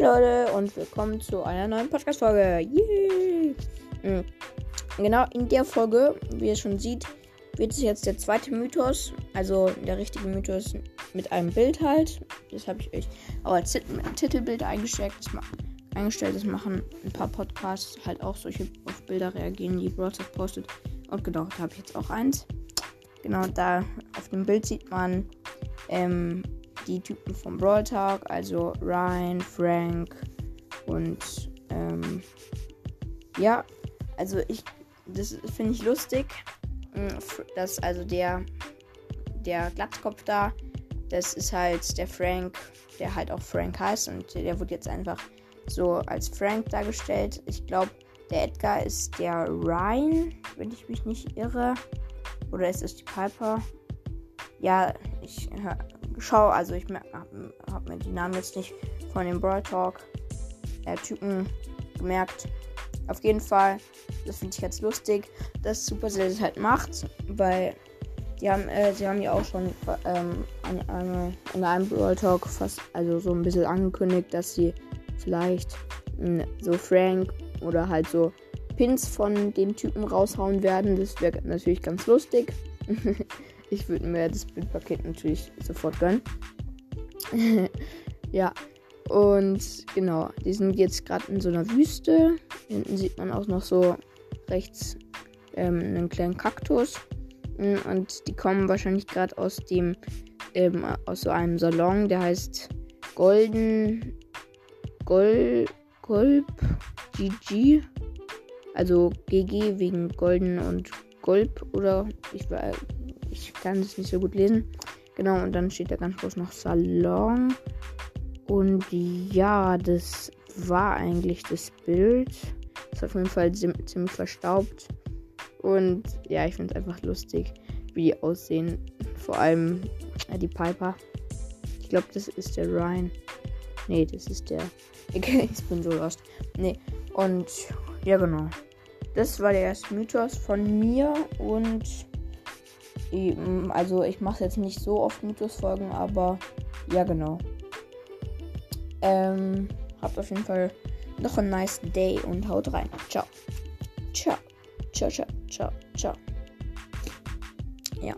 Leute und willkommen zu einer neuen Podcast-Folge. Yay! Mhm. Genau, in der Folge, wie ihr schon sieht, wird es jetzt der zweite Mythos, also der richtige Mythos mit einem Bild halt. Das habe ich euch auch als Tit Titelbild eingestellt. Das, eingestellt. das machen ein paar Podcasts halt auch solche auf Bilder reagieren, die Broadcast postet. Und genau, da habe ich jetzt auch eins. Genau, da auf dem Bild sieht man ähm, die Typen vom Brawl Talk, also Ryan, Frank und ähm, ja, also ich, das finde ich lustig, mm, dass also der, der Glatzkopf da, das ist halt der Frank, der halt auch Frank heißt und der wird jetzt einfach so als Frank dargestellt. Ich glaube, der Edgar ist der Ryan, wenn ich mich nicht irre. Oder ist es die Piper? Ja, ich schau, also ich habe hab mir die Namen jetzt nicht von dem Brawl Talk äh, Typen gemerkt. Auf jeden Fall, das finde ich jetzt lustig, dass Supercell das halt macht, weil die haben, äh, sie haben ja auch schon ähm, an, an, in einem Brawl Talk fast, also so ein bisschen angekündigt, dass sie vielleicht mh, so Frank oder halt so Pins von dem Typen raushauen werden. Das wäre natürlich ganz lustig. Ich würde mir das Bildpaket natürlich sofort gönnen. ja. Und genau, die sind jetzt gerade in so einer Wüste. Hinten sieht man auch noch so rechts ähm, einen kleinen Kaktus. Mm, und die kommen wahrscheinlich gerade aus dem, ähm, aus so einem Salon, der heißt Golden Gol Golb GG. Also GG wegen Golden und Golb oder ich weiß ich kann es nicht so gut lesen. Genau, und dann steht da ganz groß noch Salon. Und ja, das war eigentlich das Bild. Ist auf jeden Fall ziemlich verstaubt. Und ja, ich finde es einfach lustig, wie die aussehen. Vor allem äh, die Piper. Ich glaube, das ist der Ryan. Nee, das ist der. ich bin so lost. Nee. Und ja, genau. Das war der erste Mythos von mir und also ich mache jetzt nicht so oft Mythos-Folgen, aber ja genau. Ähm, habt auf jeden Fall noch einen nice Day und haut rein. Ciao. Ciao. Ciao, ciao, ciao, ciao. Ja.